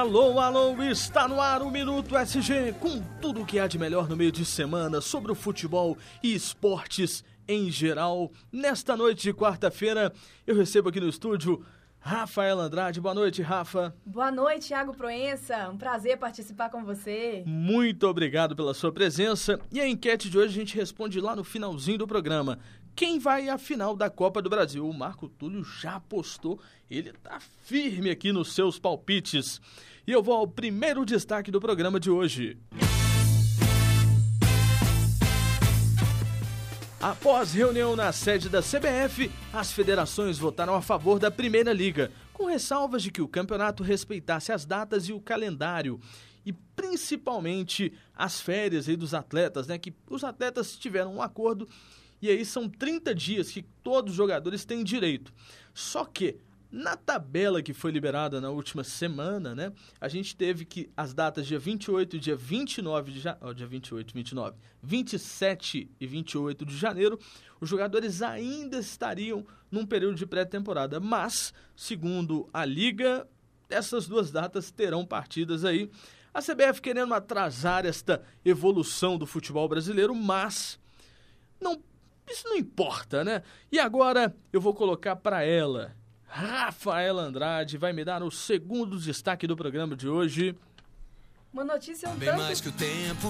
Alô, alô, está no ar o Minuto SG com tudo o que há de melhor no meio de semana sobre o futebol e esportes em geral. Nesta noite de quarta-feira, eu recebo aqui no estúdio Rafael Andrade. Boa noite, Rafa. Boa noite, Thiago Proença. Um prazer participar com você. Muito obrigado pela sua presença. E a enquete de hoje a gente responde lá no finalzinho do programa. Quem vai à final da Copa do Brasil? O Marco Túlio já apostou, ele tá firme aqui nos seus palpites. E eu vou ao primeiro destaque do programa de hoje. Após reunião na sede da CBF, as federações votaram a favor da Primeira Liga, com ressalvas de que o campeonato respeitasse as datas e o calendário e principalmente as férias aí dos atletas, né? Que os atletas tiveram um acordo e aí são 30 dias que todos os jogadores têm direito. Só que na tabela que foi liberada na última semana, né, a gente teve que as datas dia 28 e dia 29 de janeiro, oh, dia 28, 29, 27 e 28 de janeiro, os jogadores ainda estariam num período de pré-temporada, mas, segundo a liga, essas duas datas terão partidas aí. A CBF querendo atrasar esta evolução do futebol brasileiro, mas não isso não importa, né? E agora eu vou colocar para ela. Rafaela Andrade vai me dar o segundo destaque do programa de hoje. Uma notícia um Bem tanto... mais que o tempo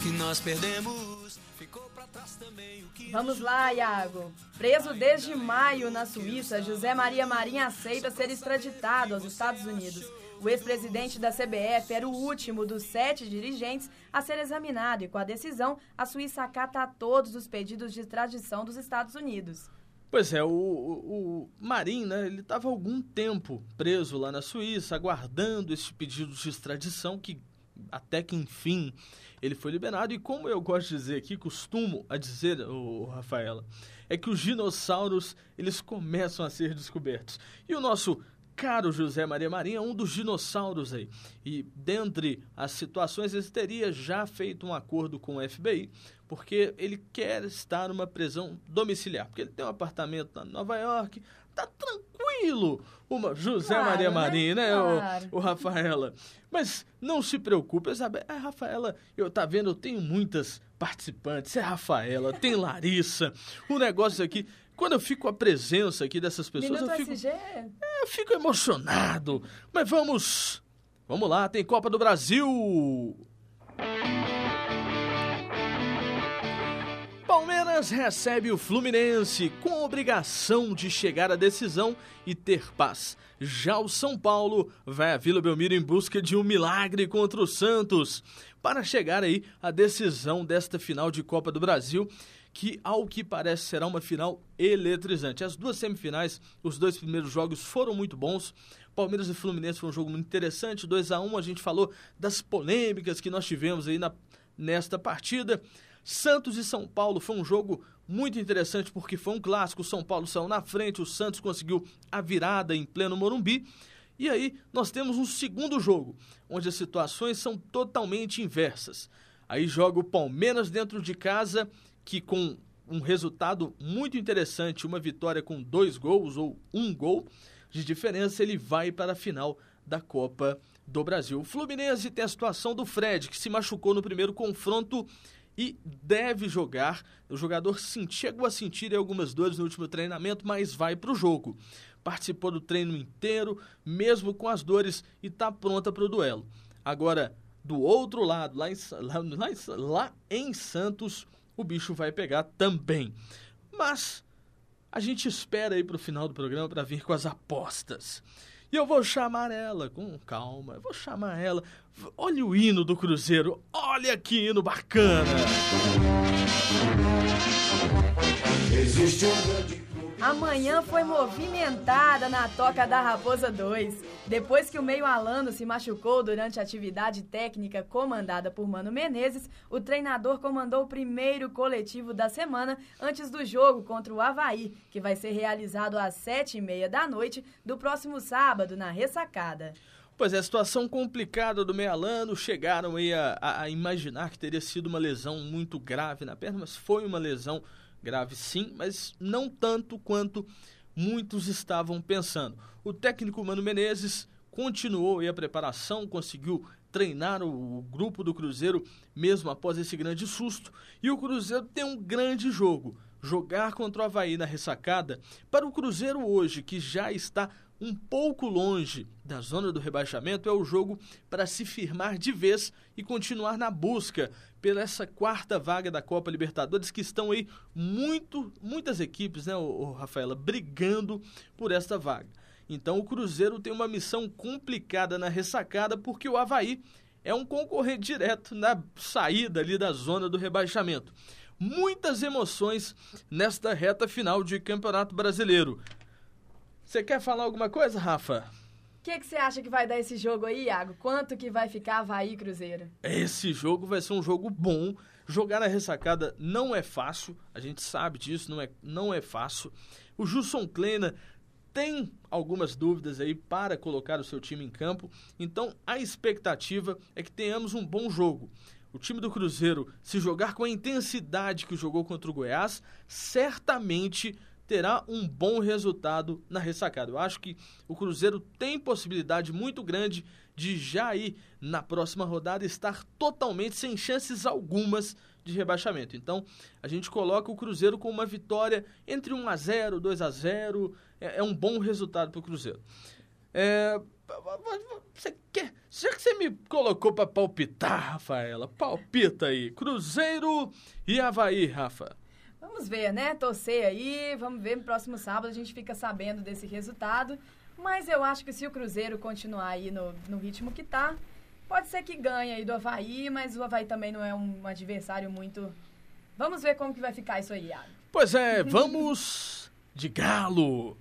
que nós perdemos. Ficou pra trás também o que Vamos lá, Iago. Preso desde maio na Suíça, José Maria Marinho aceita ser extraditado aos Estados Unidos. O ex-presidente da CBF era o último dos sete dirigentes a ser examinado e, com a decisão, a Suíça acata todos os pedidos de extradição dos Estados Unidos. Pois é, o, o, o Marim, né, ele estava algum tempo preso lá na Suíça, aguardando esse pedido de extradição que até que enfim ele foi liberado. E como eu gosto de dizer aqui, costumo a dizer, o Rafaela, é que os dinossauros eles começam a ser descobertos. E o nosso caro José Maria Marinho é um dos dinossauros aí. E dentre as situações, ele teria já feito um acordo com o FBI, porque ele quer estar numa prisão domiciliar. Porque ele tem um apartamento na Nova York, tá tranquilo. Uma José Claro, Maria né? Marinho, né, Claro. o, o Rafaela? Mas não se preocupe, sabe? A Rafaela, eu tá vendo, eu tenho muitas participantes. É Rafaela, tem Larissa. O negócio aqui, quando eu fico com a presença aqui dessas pessoas, Minuto eu fico SG? eu fico emocionado. Mas vamos. Vamos lá, tem Copa do Brasil. Palmeiras recebe o Fluminense com obrigação de chegar à decisão e ter paz. Já o São Paulo vai à Vila Belmiro em busca de um milagre contra o Santos para chegar aí à decisão desta final de Copa do Brasil, que ao que parece será uma final eletrizante. As duas semifinais, os dois primeiros jogos foram muito bons. Palmeiras e Fluminense foi um jogo muito interessante, 2 a 1 A gente falou das polêmicas que nós tivemos aí na, nesta partida. Santos e São Paulo foi um jogo muito interessante porque foi um clássico. São Paulo saiu na frente, o Santos conseguiu a virada em pleno Morumbi. E aí nós temos um segundo jogo, onde as situações são totalmente inversas. Aí joga o Palmeiras dentro de casa, que com um resultado muito interessante, uma vitória com dois gols ou um gol de diferença, ele vai para a final da Copa do Brasil. O Fluminense tem a situação do Fred, que se machucou no primeiro confronto e deve jogar. O jogador chegou a sentir algumas dores no último treinamento, mas vai para o jogo. Participou do treino inteiro, mesmo com as dores, e está pronta para o duelo. Agora, do outro lado, lá em, lá, lá em Santos, o bicho vai pegar também. Mas a gente espera aí para o final do programa para vir com as apostas. E eu vou chamar ela com calma, eu vou chamar ela. Olha o hino do Cruzeiro, olha que hino bacana. Existe um grande. Amanhã foi movimentada na Toca da Raposa 2. Depois que o meio Alano se machucou durante a atividade técnica comandada por Mano Menezes, o treinador comandou o primeiro coletivo da semana antes do jogo contra o Havaí, que vai ser realizado às sete e meia da noite do próximo sábado, na Ressacada. Pois é, a situação complicada do Mealano, chegaram aí a, a- a imaginar que teria sido uma lesão muito grave na perna, mas foi uma lesão grave sim, mas não tanto quanto muitos estavam pensando. O técnico Mano Menezes continuou aí a preparação, conseguiu treinar o, o grupo do Cruzeiro mesmo após esse grande susto. E o Cruzeiro tem um grande jogo. Jogar contra o Havaí na ressacada, para o Cruzeiro hoje, que já está um pouco longe da zona do rebaixamento, é o jogo para se firmar de vez e continuar na busca pela essa quarta vaga da Copa Libertadores, que estão aí muito, muitas equipes, né, o, Rafaela, brigando por esta vaga. Então o Cruzeiro tem uma missão complicada na ressacada, porque o Havaí é um concorrente direto na saída ali da zona do rebaixamento. Muitas emoções nesta reta final de Campeonato Brasileiro. Você quer falar alguma coisa, Rafa? O que, que você acha que vai dar esse jogo aí, Iago? Quanto que vai ficar Havaí e Cruzeiro? Esse jogo vai ser um jogo bom. Jogar na ressacada não é fácil, a gente sabe disso, não é, não é fácil. O Jusson Kleina tem algumas dúvidas aí para colocar o seu time em campo, então a expectativa é que tenhamos um bom jogo. O time do Cruzeiro, se jogar com a intensidade que jogou contra o Goiás, certamente terá um bom resultado na ressacada. Eu acho que o Cruzeiro tem possibilidade muito grande de já ir na próxima rodada estar totalmente sem chances algumas de rebaixamento. Então, a gente coloca o Cruzeiro com uma vitória entre 1 a 0, 2 a 0, é, é um bom resultado para o Cruzeiro. É, você quer, já que você me colocou para palpitar, Rafaela, palpita aí. Cruzeiro e Havaí, Rafa. Vamos ver, né? Torcer aí, vamos ver no próximo sábado a gente fica sabendo desse resultado. Mas eu acho que se o Cruzeiro continuar aí no, no ritmo que tá, pode ser que ganhe aí do Havaí, mas o Havaí também não é um adversário muito. Vamos ver como que vai ficar isso aí, Iago. Pois é, vamos de galo.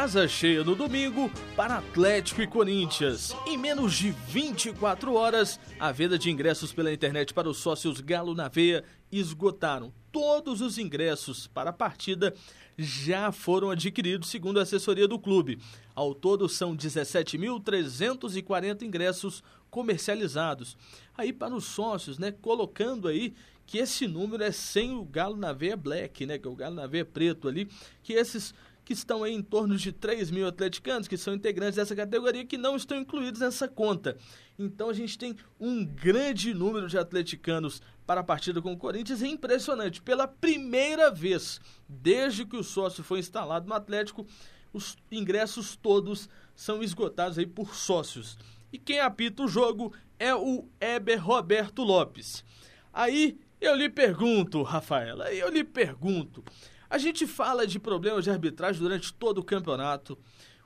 Casa cheia no domingo para Atlético e Corinthians. Em menos de 24 horas, a venda de ingressos pela internet para os sócios Galo na Veia esgotaram. Todos os ingressos para a partida já foram adquiridos, segundo a assessoria do clube. Ao todo, são 17.340 ingressos comercializados. Aí para os sócios, né, colocando aí que esse número é sem o Galo na Veia Black, né, que é o Galo na Veia Preto ali, que esses que estão em torno de 3 mil atleticanos, que são integrantes dessa categoria, que não estão incluídos nessa conta. Então a gente tem um grande número de atleticanos para a partida com o Corinthians. É impressionante. Pela primeira vez, desde que o sócio foi instalado no Atlético, os ingressos todos são esgotados aí por sócios. E quem apita o jogo é o Eber Roberto Lopes. Aí eu lhe pergunto, Rafaela, eu lhe pergunto. A gente fala de problemas de arbitragem durante todo o campeonato.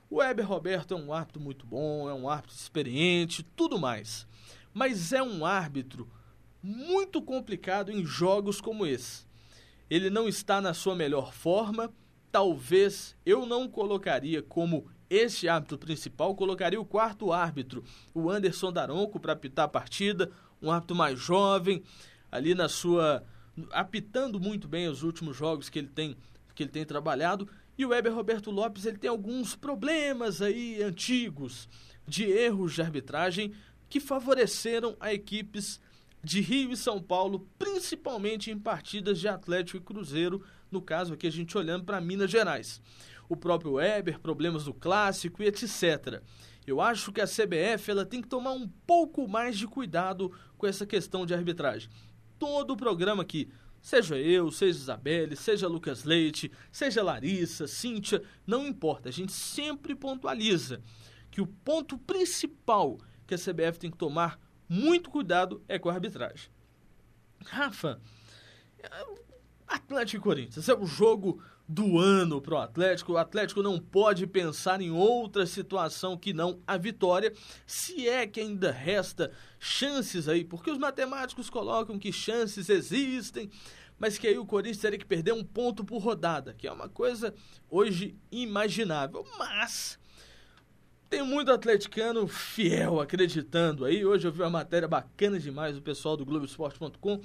O Weber Roberto é um árbitro muito bom, é um árbitro experiente, tudo mais. Mas é um árbitro muito complicado em jogos como esse. Ele não está na sua melhor forma. Talvez eu não colocaria como este árbitro principal, colocaria o quarto árbitro, o Anderson Daronco, para apitar a partida, um árbitro mais jovem, ali na sua apitando muito bem os últimos jogos que ele tem que ele tem trabalhado. E o Weber Roberto Lopes ele tem alguns problemas aí antigos de erros de arbitragem que favoreceram a equipes de Rio e São Paulo, principalmente em partidas de Atlético e Cruzeiro, no caso aqui a gente olhando para Minas Gerais. O próprio Weber, problemas do clássico e etc. Eu acho que a CBF ela tem que tomar um pouco mais de cuidado com essa questão de arbitragem todo o programa aqui. Seja eu, seja Isabelle, seja Lucas Leite, seja Larissa, Cíntia, não importa. A gente sempre pontualiza que o ponto principal que a CBF tem que tomar muito cuidado é com a arbitragem. Rafa, Atlético e Corinthians é o jogo do ano para o Atlético. O Atlético não pode pensar em outra situação que não a vitória, se é que ainda resta chances aí, porque os matemáticos colocam que chances existem, mas que aí o Corinthians teria que perder um ponto por rodada, que é uma coisa hoje imaginável. Mas tem muito atleticano fiel acreditando aí. Hoje eu vi uma matéria bacana demais do pessoal do Globoesporte.com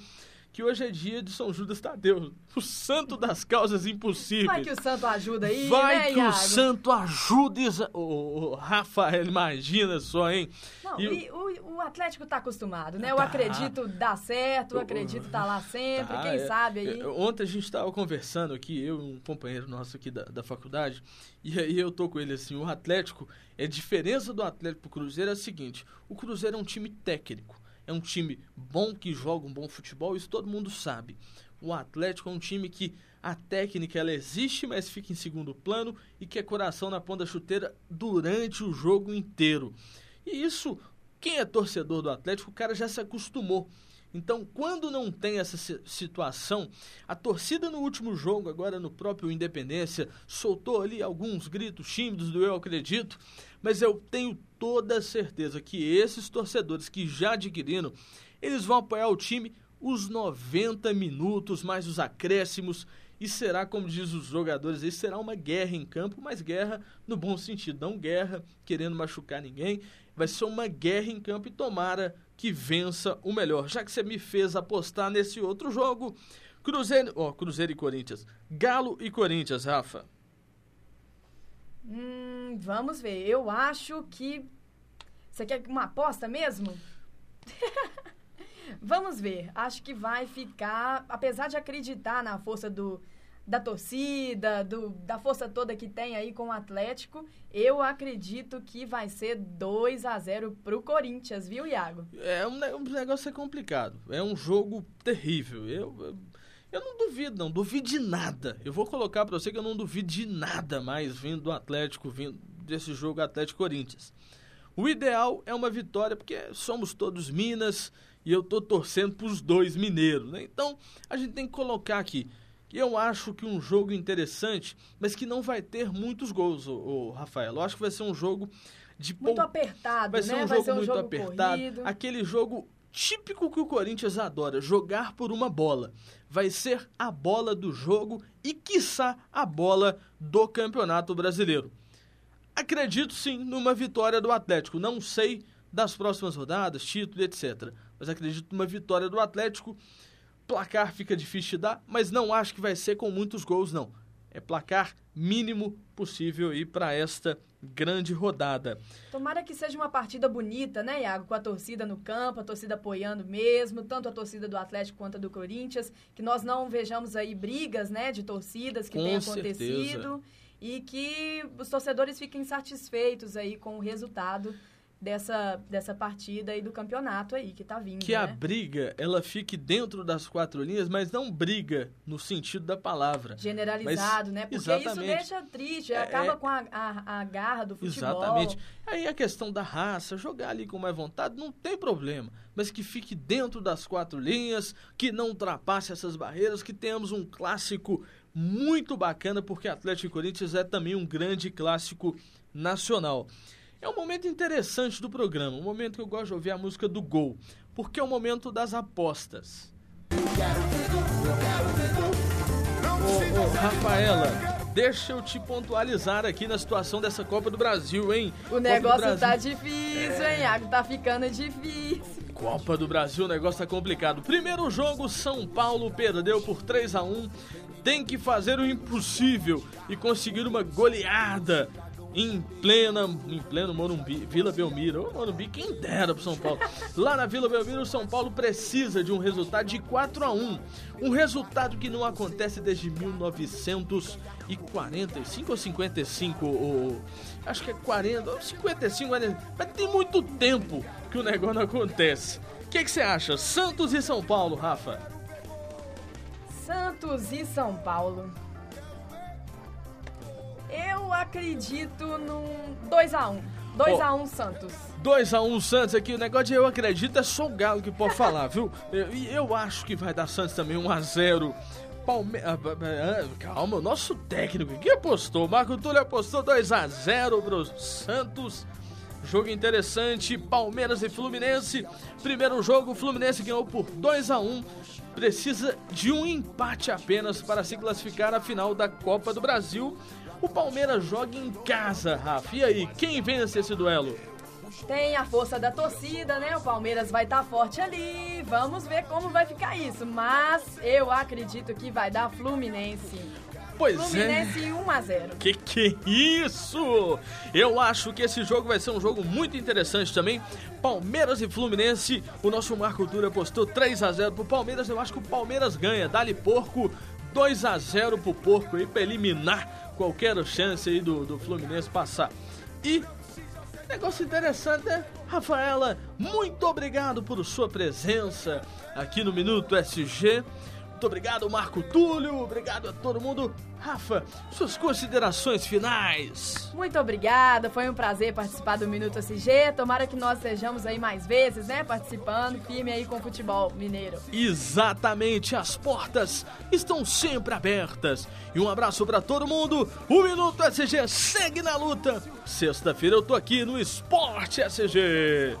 que hoje é dia de São Judas Tadeu, o santo das causas impossíveis. Vai que o santo ajuda aí, Vai né, que o Iago? santo ajude. Isa- Ô, ô, Rafael, imagina só, hein? Não, E o- e o, o Atlético tá acostumado, né? O Tá. acredito dá certo, o acredito tá lá sempre, Tá, quem é. sabe aí. É, Ontem a gente estava conversando aqui, eu e um companheiro nosso aqui da, da faculdade, e aí eu tô com ele assim, o Atlético, a diferença do Atlético pro Cruzeiro é a seguinte, o Cruzeiro é um time técnico, é um time bom que joga um bom futebol, isso todo mundo sabe. O Atlético é um time que a técnica ela existe, mas fica em segundo plano e que é coração na ponta chuteira durante o jogo inteiro. E isso, quem é torcedor do Atlético, o cara já se acostumou. Então, quando não tem essa si- situação, a torcida no último jogo, agora no próprio Independência, soltou ali alguns gritos tímidos do eu acredito, mas eu tenho toda certeza que esses torcedores que já adquiriram, eles vão apoiar o time os 90 minutos, mais os acréscimos, e será, como diz os jogadores, aí, será uma guerra em campo, mas guerra no bom sentido, não guerra querendo machucar ninguém, vai ser uma guerra em campo e tomara que vença o melhor. Já que você me fez apostar nesse outro jogo, Cruzeiro, ó, Cruzeiro e Corinthians, Galo e Corinthians, Rafa. Hum, vamos ver. Eu acho que. Você quer uma aposta mesmo? vamos ver. Acho que vai ficar. Apesar de acreditar na força do, da torcida, do, da força toda que tem aí com o Atlético, eu acredito que vai ser 2 a 0 pro Corinthians, viu, Iago? É um, um negócio é complicado. É um jogo terrível. Eu, eu, eu não duvido, não. Duvido de nada. Eu vou colocar pra você que eu não duvido de nada mais vindo do Atlético, vindo desse jogo Atlético-Corinthians. O ideal é uma vitória, porque somos todos Minas e eu tô torcendo pros dois mineiros, né? Então, a gente tem que colocar aqui. Eu acho que um jogo interessante, mas que não vai ter muitos gols, ô, Rafael. Eu acho que vai ser um jogo de Muito pou- apertado, Vai ser né? um vai jogo ser um muito jogo apertado. corrido. Aquele jogo típico que o Corinthians adora, jogar por uma bola. Vai ser a bola do jogo e, quiçá, a bola do Campeonato Brasileiro. Acredito sim numa vitória do Atlético. Não sei das próximas rodadas, título, etc. Mas acredito numa vitória do Atlético. Placar fica difícil de dar, mas não acho que vai ser com muitos gols, não. É placar mínimo possível aí para esta grande rodada. Tomara que seja uma partida bonita, né, Iago? Com a torcida no campo, a torcida apoiando mesmo, tanto a torcida do Atlético quanto a do Corinthians. Que nós não vejamos aí brigas, né, de torcidas que tenham certeza. acontecido. E que os torcedores fiquem satisfeitos aí com o resultado dessa, dessa partida e do campeonato aí que tá vindo, que a né? briga ela fique dentro das quatro linhas, mas não briga no sentido da palavra. Generalizado, Mas- né? Porque exatamente. isso deixa triste, É- acaba com a, a, a garra do futebol. Exatamente. Aí a questão da raça, jogar ali com mais vontade, não tem problema. Mas que fique dentro das quatro linhas, que não ultrapasse essas barreiras, que tenhamos um clássico muito bacana, porque Atlético e Corinthians é também um grande clássico nacional. É um momento interessante do programa, um momento que eu gosto de ouvir a música do gol, porque é o momento das apostas. Ô, ô, Rafaela, deixa eu te pontualizar aqui na situação dessa Copa do Brasil, hein? O negócio Brasil. tá difícil, hein, Iago? Tá ficando difícil. Copa do Brasil, o negócio tá complicado. Primeiro jogo, São Paulo perdeu por 3 a 1 Tem que fazer o impossível e conseguir uma goleada em plena, em pleno Morumbi, Vila Belmiro. Ô, Morumbi, quem dera pro São Paulo. Lá na Vila Belmiro, o São Paulo precisa de um resultado de 4 a 1 Um resultado que não acontece desde 1945 ou 55, ou, acho que é 40, ou 55, 40, mas tem muito tempo que o negócio não acontece. O que que você acha? Santos e São Paulo, Rafa? Santos e São Paulo. Eu acredito num 2x1. 2x1 Santos. 2x1 Santos aqui, o negócio de eu acredito é só o Galo que pode falar, viu? E eu, eu acho que vai dar Santos também 1x0. Palmeiras. Calma, o nosso técnico que apostou. Marco Túlio apostou 2x0 pro Santos. Jogo interessante, Palmeiras e Fluminense. Primeiro jogo, o Fluminense ganhou por 2 a 1 Precisa de um empate apenas para se classificar à final da Copa do Brasil. O Palmeiras joga em casa, Rafa. E aí, quem vence esse duelo? Tem a força da torcida, né? O Palmeiras vai estar tá forte ali. Vamos ver como vai ficar isso. Mas eu acredito que vai dar Fluminense. Pois Fluminense é. 1 a 0. Que que é isso? Eu acho que esse jogo vai ser um jogo muito interessante também. Palmeiras e Fluminense. O nosso Marco Dura apostou 3 a 0 pro Palmeiras. Eu acho que o Palmeiras ganha. Dali Porco 2 a 0 pro Porco aí para eliminar qualquer chance aí do, do Fluminense passar. E negócio interessante, né? Rafaela, muito obrigado por sua presença aqui no Minuto SG. Muito obrigado, Marco Túlio. Obrigado a todo mundo. Rafa, suas considerações finais. Muito obrigada, foi um prazer participar do Minuto SG. Tomara que nós sejamos aí mais vezes, né? Participando, firme aí com o futebol mineiro. Exatamente, as portas estão sempre abertas. E um abraço para todo mundo. O Minuto SG segue na luta. Sexta-feira eu tô aqui no Esporte SG.